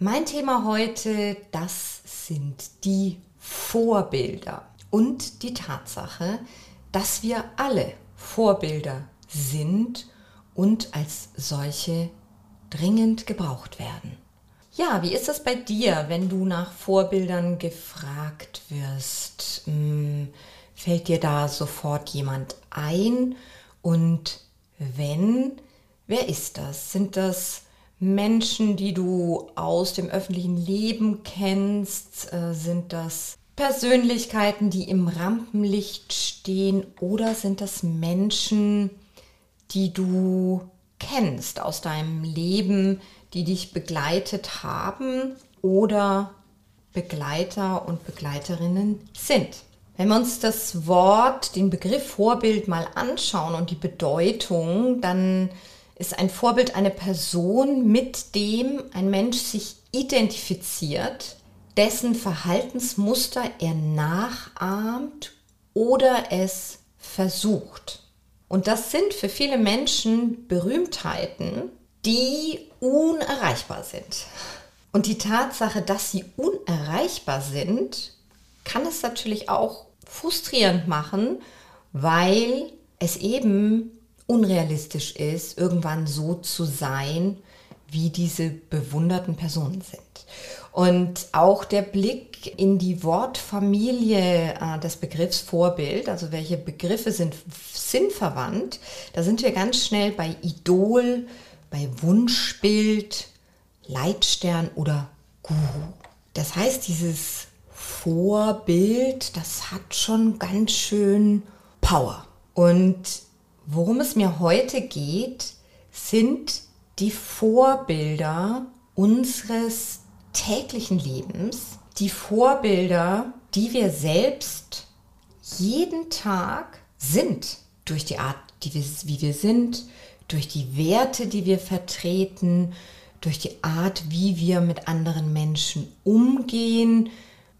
Mein Thema heute, das sind die Vorbilder und die Tatsache, dass wir alle Vorbilder sind und als solche dringend gebraucht werden. Ja, wie ist das bei dir, wenn du nach Vorbildern gefragt wirst? Hm, fällt dir da sofort jemand ein? Und wenn, wer ist das? Sind das Menschen, die du aus dem öffentlichen Leben kennst? Äh, sind das Persönlichkeiten, die im Rampenlicht stehen? Oder sind das Menschen, die du kennst aus deinem Leben, die dich begleitet haben oder Begleiter und Begleiterinnen sind? Wenn wir uns das Wort, den Begriff Vorbild mal anschauen und die Bedeutung, dann ist ein Vorbild eine Person, mit dem ein Mensch sich identifiziert, dessen Verhaltensmuster er nachahmt oder es versucht. Und das sind für viele Menschen Berühmtheiten, die unerreichbar sind. Und die Tatsache, dass sie unerreichbar sind, kann es natürlich auch frustrierend machen, weil es eben unrealistisch ist, irgendwann so zu sein, wie diese bewunderten Personen sind. Und auch der Blick in die Wortfamilie äh, des Begriffs Vorbild, also welche Begriffe sind sinnverwandt, da sind wir ganz schnell bei Idol, bei Wunschbild, Leitstern oder Guru. Das heißt, dieses Vorbild, das hat schon ganz schön Power. Und Worum es mir heute geht, sind die Vorbilder unseres täglichen Lebens, die Vorbilder, die wir selbst jeden Tag sind, durch die Art, die wir, wie wir sind, durch die Werte, die wir vertreten, durch die Art, wie wir mit anderen Menschen umgehen,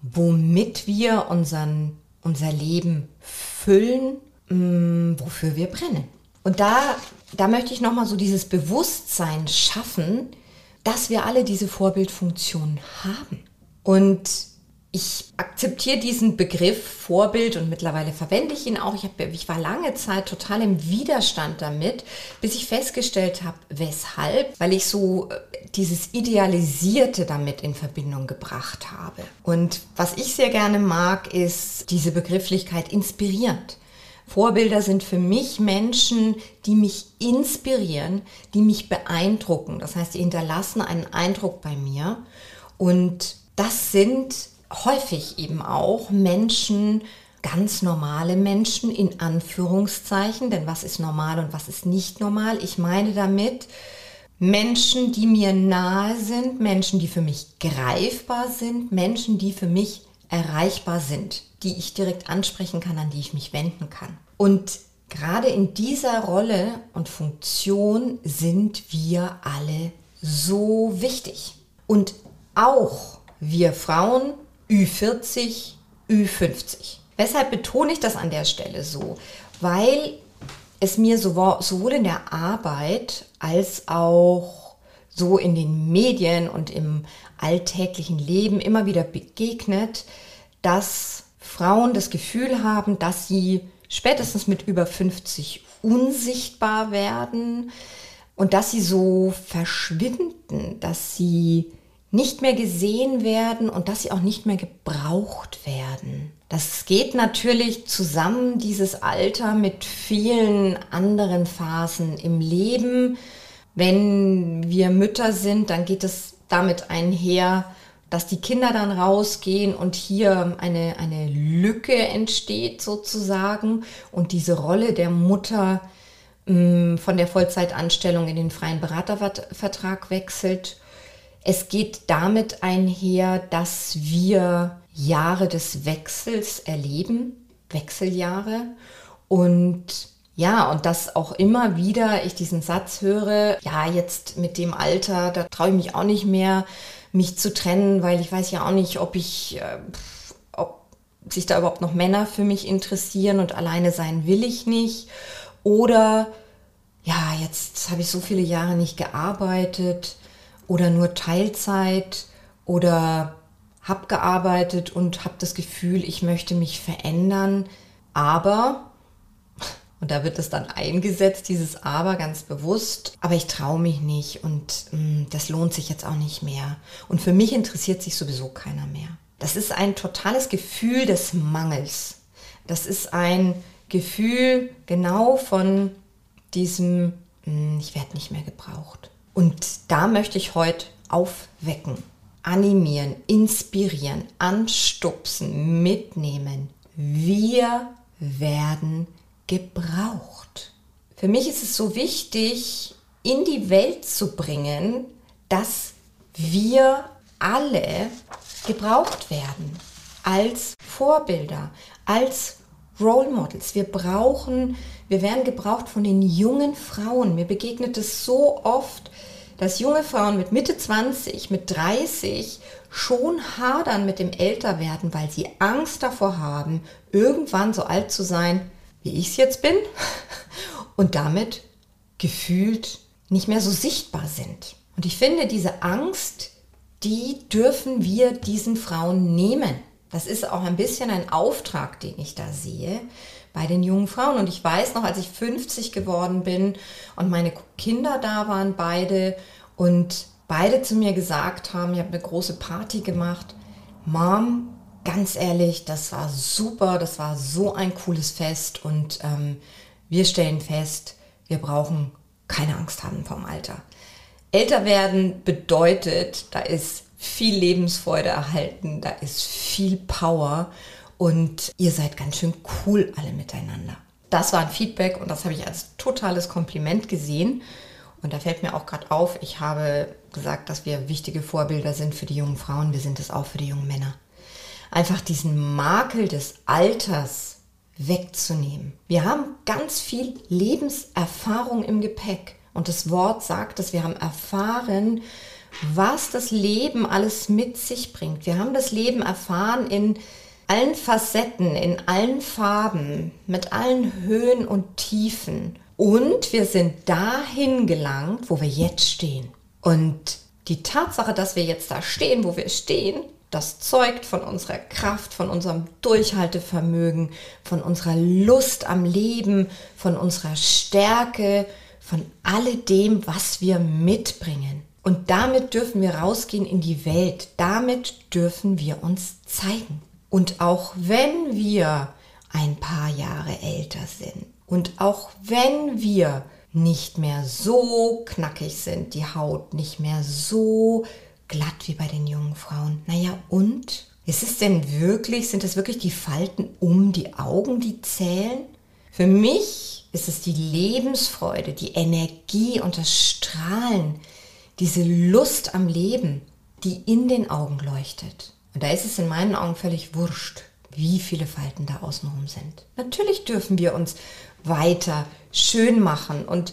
womit wir unseren, unser Leben füllen mh, mm, wofür wir brennen. Und da, da möchte ich nochmal so dieses Bewusstsein schaffen, dass wir alle diese Vorbildfunktion haben. Und ich akzeptiere diesen Begriff Vorbild und mittlerweile verwende ich ihn auch. Ich, hab, ich, war lange Zeit total im Widerstand damit, bis ich festgestellt habe, weshalb, weil ich so äh, dieses Idealisierte damit in Verbindung gebracht habe. Und was ich sehr gerne mag, ist diese Begrifflichkeit inspirierend. Vorbilder sind für mich Menschen, die mich inspirieren, die mich beeindrucken. Das heißt, die hinterlassen einen Eindruck bei mir. Und das sind häufig eben auch Menschen, ganz normale Menschen in Anführungszeichen. Denn was ist normal und was ist nicht normal? Ich meine damit Menschen, die mir nahe sind, Menschen, die für mich greifbar sind, Menschen, die für mich erreichbar sind, die ich direkt ansprechen kann, an die ich mich wenden kann. Und gerade in dieser Rolle und Funktion sind wir alle so wichtig. Und auch wir Frauen Ü40, Ü50. Weshalb betone ich das an der Stelle so? Weil es mir sowohl in der Arbeit als auch so in den Medien und im alltäglichen Leben immer wieder begegnet, dass Frauen das Gefühl haben, dass sie spätestens mit über 50 unsichtbar werden und dass sie so verschwinden, dass sie nicht mehr gesehen werden und dass sie auch nicht mehr gebraucht werden. Das geht natürlich zusammen, dieses Alter, mit vielen anderen Phasen im Leben. Wenn wir Mütter sind, dann geht es damit einher, dass die Kinder dann rausgehen und hier eine, eine Lücke entsteht sozusagen und diese Rolle der Mutter mh, mm, von der Vollzeitanstellung in den freien Beratervertrag wechselt. Es geht damit einher, dass wir Jahre des Wechsels erleben, Wechseljahre. Und ja, und dass auch immer wieder ich diesen Satz höre, ja, jetzt mit dem Alter, da traue ich mich auch nicht mehr, mich zu trennen, weil ich weiß ja auch nicht, ob ich, äh, ob sich da überhaupt noch Männer für mich interessieren und alleine sein will ich nicht. Oder ja, jetzt habe ich so viele Jahre nicht gearbeitet oder nur Teilzeit oder habe gearbeitet und habe das Gefühl, ich möchte mich verändern, aber, und da wird es dann eingesetzt, dieses aber ganz bewusst, aber ich traue mich nicht und mh, hm, das lohnt sich jetzt auch nicht mehr. Und für mich interessiert sich sowieso keiner mehr. Das ist ein totales Gefühl des Mangels. Das ist ein Gefühl genau von diesem, hm, ich werde nicht mehr gebraucht. Und da möchte ich heute aufwecken, animieren, inspirieren, anstupsen, mitnehmen. Wir werden gebraucht. Für mich ist es so wichtig, in die Welt zu bringen, dass wir alle gebraucht werden als Vorbilder, als Role Models. Wir brauchen, wir werden gebraucht von den jungen Frauen. Mir begegnet es so oft, dass junge Frauen mit Mitte 20, mit 30 schon hadern mit dem Älterwerden, weil sie Angst davor haben, irgendwann so alt zu sein, wie ich es jetzt bin und damit gefühlt nicht mehr so sichtbar sind. Und ich finde, diese Angst, die dürfen wir diesen Frauen nehmen. Das ist auch ein bisschen ein Auftrag, den ich da sehe bei den jungen Frauen. Und ich weiß noch, als ich 50 geworden bin und meine Kinder da waren, beide, und beide zu mir gesagt haben, ich habe eine große Party gemacht, Mom, ganz ehrlich, das war super, das war so ein cooles Fest und ähm, wir stellen fest, wir brauchen keine Angst haben vom Alter. Älter werden bedeutet, da ist viel Lebensfreude erhalten, da ist viel Power und ihr seid ganz schön cool alle miteinander. Das war ein Feedback und das habe ich als totales Kompliment gesehen. Und da fällt mir auch gerade auf, ich habe gesagt, dass wir wichtige Vorbilder sind für die jungen Frauen, wir sind es auch für die jungen Männer. Einfach diesen Makel des Alters wegzunehmen. Wir haben ganz viel Lebenserfahrung im Gepäck. Und das Wort sagt, dass wir haben erfahren, was das Leben alles mit sich bringt. Wir haben das Leben erfahren in allen Facetten, in allen Farben, mit allen Höhen und Tiefen. Und wir sind dahin gelangt, wo wir jetzt stehen. Und die Tatsache, dass wir jetzt da stehen, wo wir stehen, das zeugt von unserer Kraft, von unserem Durchhaltevermögen, von unserer Lust am Leben, von unserer Stärke, von alledem, was wir mitbringen. Und damit dürfen wir rausgehen in die Welt. Damit dürfen wir uns zeigen. Und auch wenn wir ein paar Jahre älter sind und auch wenn wir nicht mehr so knackig sind, die Haut nicht mehr so glatt wie bei den jungen Frauen. Naja, und? Ist es denn wirklich, sind es wirklich die Falten um die Augen, die zählen? Für mich ist es die Lebensfreude, die Energie und das Strahlen, diese Lust am Leben, die in den Augen leuchtet. Und da ist es in meinen Augen völlig wurscht, wie viele Falten da außenrum sind. Natürlich dürfen wir uns weiter schön machen und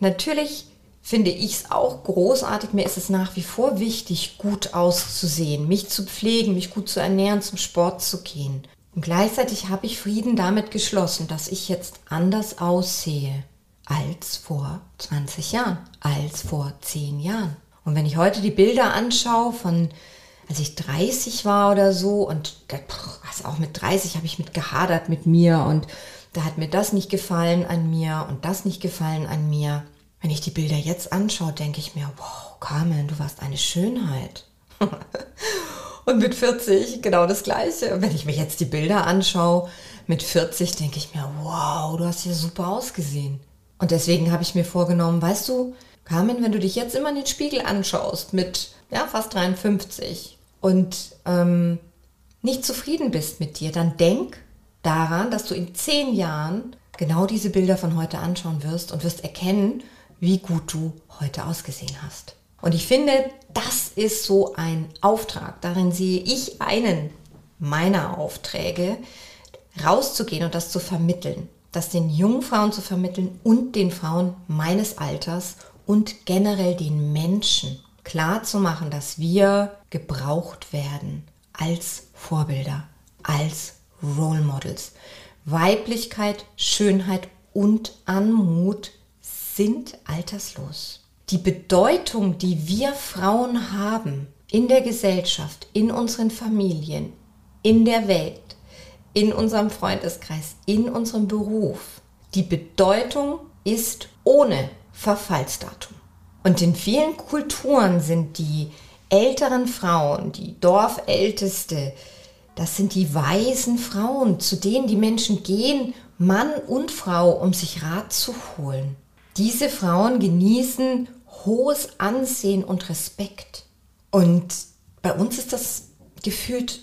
natürlich finde ich es auch großartig. Mir ist es nach wie vor wichtig, gut auszusehen, mich zu pflegen, mich gut zu ernähren, zum Sport zu gehen. Und gleichzeitig habe ich Frieden damit geschlossen, dass ich jetzt anders aussehe als vor 20 Jahren, als vor 10 Jahren. Und wenn ich heute die Bilder anschaue von als ich 30 war oder so und also auch mit 30 habe ich mit gehadert mit mir und da hat mir das nicht gefallen an mir und das nicht gefallen an mir. Wenn ich die Bilder jetzt anschaue, denke ich mir, wow, Carmen, du warst eine Schönheit. und mit 40 genau das gleiche. Und wenn ich mir jetzt die Bilder anschaue, mit 40 denke ich mir, wow, du hast hier super ausgesehen. Und deswegen habe ich mir vorgenommen, weißt du, Carmen, wenn du dich jetzt immer in den Spiegel anschaust mit ja, fast 53 und ähm, nicht zufrieden bist mit dir, dann denk daran, dass du in zehn Jahren genau diese Bilder von heute anschauen wirst und wirst erkennen, wie gut du heute ausgesehen hast. Und ich finde, das ist so ein Auftrag. Darin sehe ich einen meiner Aufträge, rauszugehen und das zu vermitteln. Das den jungen Frauen zu vermitteln und den Frauen meines Alters und generell den Menschen klar zu machen, dass wir gebraucht werden als Vorbilder, als Role Models. Weiblichkeit, Schönheit und Anmut sind alterslos. Die Bedeutung, die wir Frauen haben in der Gesellschaft, in unseren Familien, in der Welt, in unserem Freundeskreis, in unserem Beruf, die Bedeutung ist ohne Verfallsdatum. Und in vielen Kulturen sind die älteren Frauen, die Dorfälteste, das sind die weisen Frauen, zu denen die Menschen gehen, Mann und Frau, um sich Rat zu holen. Diese Frauen genießen hohes Ansehen und Respekt. Und bei uns ist das gefühlt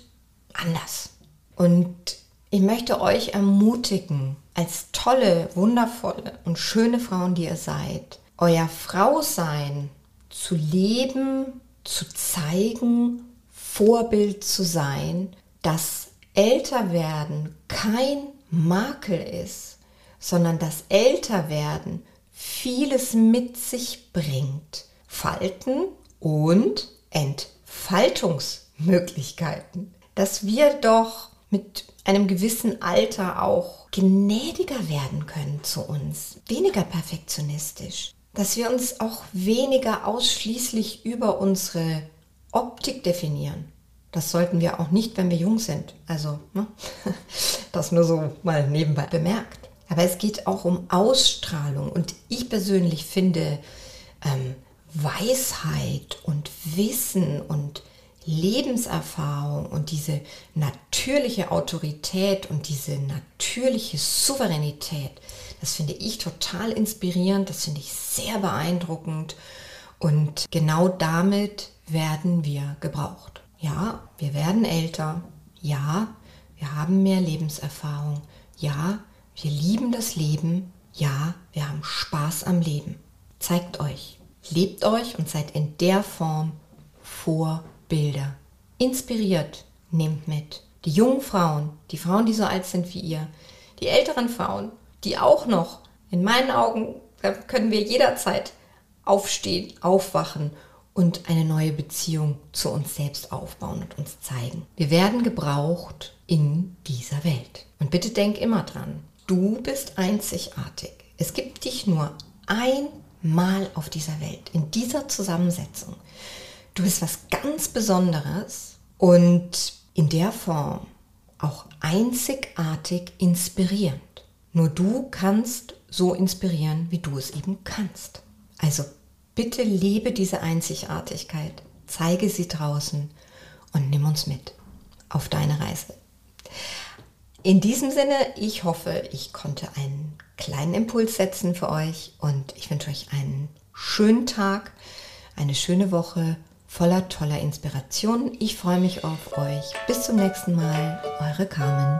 anders. Und ich möchte euch ermutigen, als tolle, wundervolle und schöne Frauen, die ihr seid, euer Frausein zu leben, zu zeigen, Vorbild zu sein, dass Älterwerden kein Makel ist, sondern dass Älterwerden vieles mit sich bringt. Falten und Entfaltungsmöglichkeiten. Dass wir doch mit einem gewissen Alter auch gnädiger werden können zu uns, weniger perfektionistisch, dass wir uns auch weniger ausschließlich über unsere Optik definieren. Das sollten wir auch nicht, wenn wir jung sind. Also, ne? das nur so mal nebenbei bemerkt. Aber es geht auch um Ausstrahlung. Und ich persönlich finde ähm, Weisheit und Wissen und Lebenserfahrung und diese natürliche Autorität und diese natürliche Souveränität, das finde ich total inspirierend, das finde ich sehr beeindruckend und genau damit werden wir gebraucht. Ja, wir werden älter, ja, wir haben mehr Lebenserfahrung, ja, wir lieben das Leben, ja, wir haben Spaß am Leben. Zeigt euch, lebt euch und seid in der Form vor Bilder. Inspiriert, nehmt mit. Die jungen Frauen, die Frauen, die so alt sind wie ihr, die älteren Frauen, die auch noch, in meinen Augen, können wir jederzeit aufstehen, aufwachen und eine neue Beziehung zu uns selbst aufbauen und uns zeigen. Wir werden gebraucht in dieser Welt. Und bitte denk immer dran, du bist einzigartig. Es gibt dich nur einmal auf dieser Welt, in dieser Zusammensetzung. Du bist was ganz Besonderes und in der Form auch einzigartig inspirierend. Nur du kannst so inspirieren, wie du es eben kannst. Also bitte lebe diese Einzigartigkeit, zeige sie draußen und nimm uns mit auf deine Reise. In diesem Sinne, ich hoffe, ich konnte einen kleinen Impuls setzen für euch und ich wünsche euch einen schönen Tag, eine schöne Woche voller toller Inspiration. Ich freue mich auf euch. Bis zum nächsten Mal, eure Carmen.